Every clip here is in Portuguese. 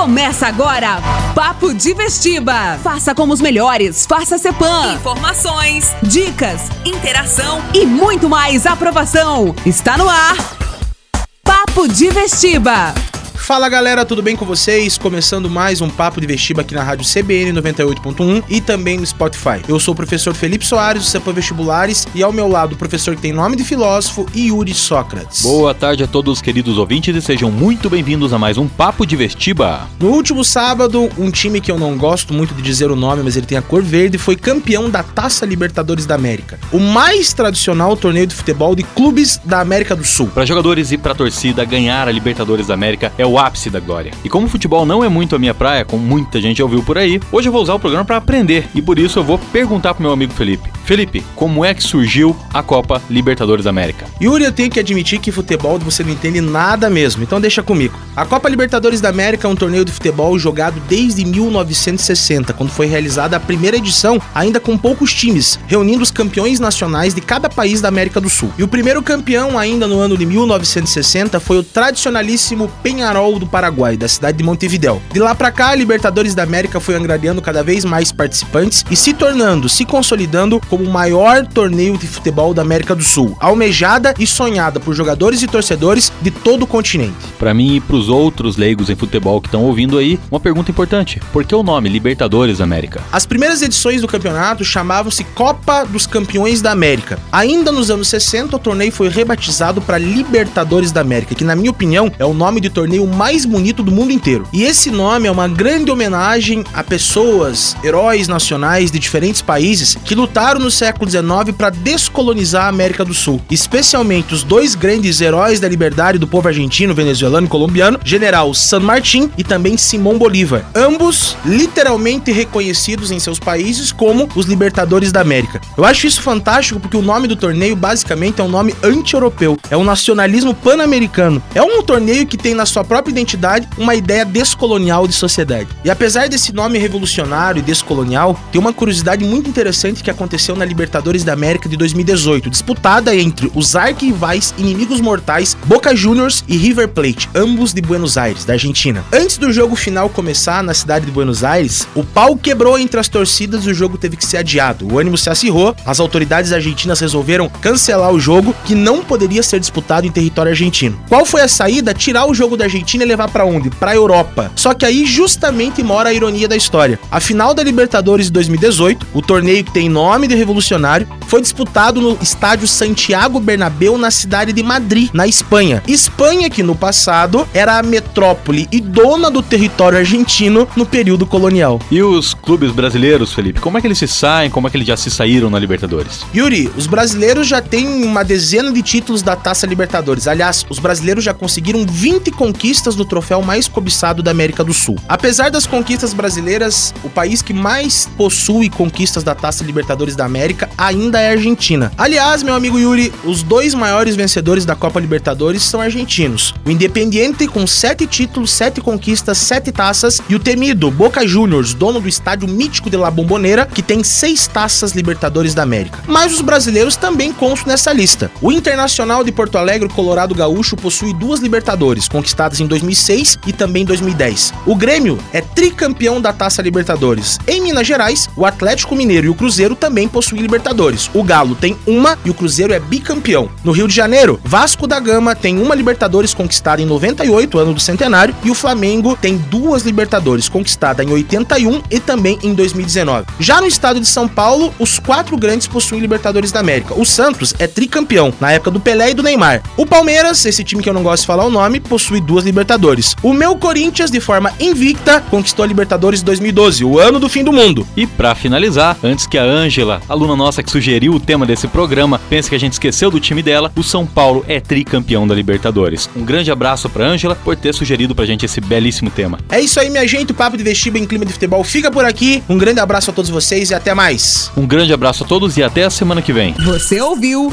Começa agora, Papo de Vestiba. Faça como os melhores, faça Cepan. Informações, Dicas interação. e muito mais aprovação. Está no ar, Papo de Vestiba. Fala galera, tudo bem com vocês? Começando mais um Papo de Vestiba aqui na Rádio CBN 98.1 e também no Spotify. Eu sou o professor Felipe Soares, do CEPAM Vestibulares, e ao meu lado o professor que tem nome de filósofo, Yuri Sócrates. Boa tarde a todos, queridos ouvintes, e sejam muito bem-vindos a mais um Papo de Vestiba. No último sábado, um time que eu não gosto muito de dizer o nome, mas ele tem a cor verde, foi campeão da Taça Libertadores da América. O mais tradicional torneio de futebol de clubes da América do Sul. Para jogadores e para torcida, ganhar a Libertadores da América é o ápice da glória. E como futebol não é muito a minha praia, como muita gente já ouviu por aí, hoje eu vou usar o programa para aprender e por isso eu vou perguntar pro meu amigo Felipe. Felipe, como é que surgiu a Copa Libertadores da América? Yuri, eu tenho que admitir que futebol você não entende nada mesmo, então deixa comigo. A Copa Libertadores da América é um torneio de futebol jogado desde 1960, quando foi realizada a primeira edição, ainda com poucos times, reunindo os campeões nacionais de cada país da América do Sul. E o primeiro campeão, ainda no ano de 1960, foi o tradicionalíssimo Penharol do Paraguai, da cidade de Montevidéu. De lá pra cá, a Libertadores da América foi angariando cada vez mais participantes e se tornando, se consolidando como o maior torneio de futebol da América do Sul, almejada e sonhada por jogadores e torcedores de todo o continente. Para mim e pros outros leigos em futebol que estão ouvindo aí, uma pergunta importante. Por que o nome Libertadores da América? As primeiras edições do campeonato chamavam-se Copa dos Campeões da América. Ainda nos anos 60, o torneio foi rebatizado para Libertadores da América, que na minha opinião é o nome de torneio mais bonito do mundo inteiro. E esse nome é uma grande homenagem a pessoas, heróis nacionais de diferentes países que lutaram no século XIX para descolonizar a América do Sul, especialmente os dois grandes heróis da liberdade do povo argentino, venezuelano e colombiano, General San Martín e também Simão Bolívar, ambos literalmente reconhecidos em seus países como os libertadores da América. Eu acho isso fantástico porque o nome do torneio basicamente é um nome anti-europeu, é um nacionalismo pan-americano. É um torneio que tem na sua própria identidade uma ideia descolonial de sociedade. E apesar desse nome revolucionário e descolonial, tem uma curiosidade muito interessante que aconteceu na Libertadores da América de 2018, disputada entre os arquirrivais inimigos mortais Boca Juniors e River Plate, ambos de Buenos Aires, da Argentina. Antes do jogo final começar na cidade de Buenos Aires, o pau quebrou entre as torcidas e o jogo teve que ser adiado. O ânimo se acirrou, as autoridades argentinas resolveram cancelar o jogo, que não poderia ser disputado em território argentino. Qual foi a saída? Tirar o jogo da Argentina e levar pra onde? Pra Europa. Só que aí justamente mora a ironia da história. A final da Libertadores de 2018, o torneio que tem nome de revolucionário, foi disputado no estádio Santiago Bernabéu na cidade de Madrid, na Espanha. Espanha que no passado era a metrópole e dona do território argentino no período colonial. E os clubes brasileiros, Felipe, como é que eles se saem, como é que eles já se saíram na Libertadores? Yuri, os brasileiros já têm uma dezena de títulos da Taça Libertadores. Aliás, os brasileiros já conseguiram 20 conquistas do troféu mais cobiçado da América do Sul. Apesar das conquistas brasileiras, o país que mais possui conquistas da Taça Libertadores da América ainda é a Argentina. Aliás, meu amigo Yuri, os dois maiores vencedores da Copa Libertadores são argentinos. O Independiente com 7 títulos, 7 conquistas, 7 taças e o temido Boca Juniors, dono do estádio mítico de La Bombonera, que tem 6 taças Libertadores da América. Mas os brasileiros também constam nessa lista. O Internacional de Porto Alegre, Colorado Gaúcho, possui duas Libertadores, conquistadas em 2006 e também em 2010. O Grêmio é tricampeão da Taça Libertadores. Em Minas Gerais, o Atlético Mineiro e o Cruzeiro também possuem Libertadores. O Galo tem uma e o Cruzeiro é bicampeão. No Rio de Janeiro, Vasco da Gama tem uma Libertadores conquistada em 98, ano do centenário, e o Flamengo tem duas Libertadores conquistada em 81 e também em 2019. Já no estado de São Paulo, os quatro grandes possuem Libertadores da América. O Santos é tricampeão, na época do Pelé e do Neymar. O Palmeiras, esse time que eu não gosto de falar o nome, possui duas Libertadores. O meu Corinthians, de forma invicta, conquistou a Libertadores 2012, o ano do fim do mundo. E pra finalizar, antes que a Ângela, aluna nossa que sugeriu o tema desse programa, pense que a gente esqueceu do time dela, o São Paulo é tricampeão da Libertadores. Um grande abraço pra Ângela por ter sugerido pra gente esse belíssimo tema. É isso aí, minha gente. O Papo de Vestiba em Clima de Futebol fica por aqui. Um grande abraço a todos vocês e até mais. Um grande abraço a todos e até a semana que vem. Você ouviu?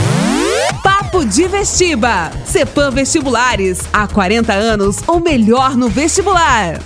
Papo de Vestiba. Cepan Vestibulares. Há 40 anos, o melhor no vestibular.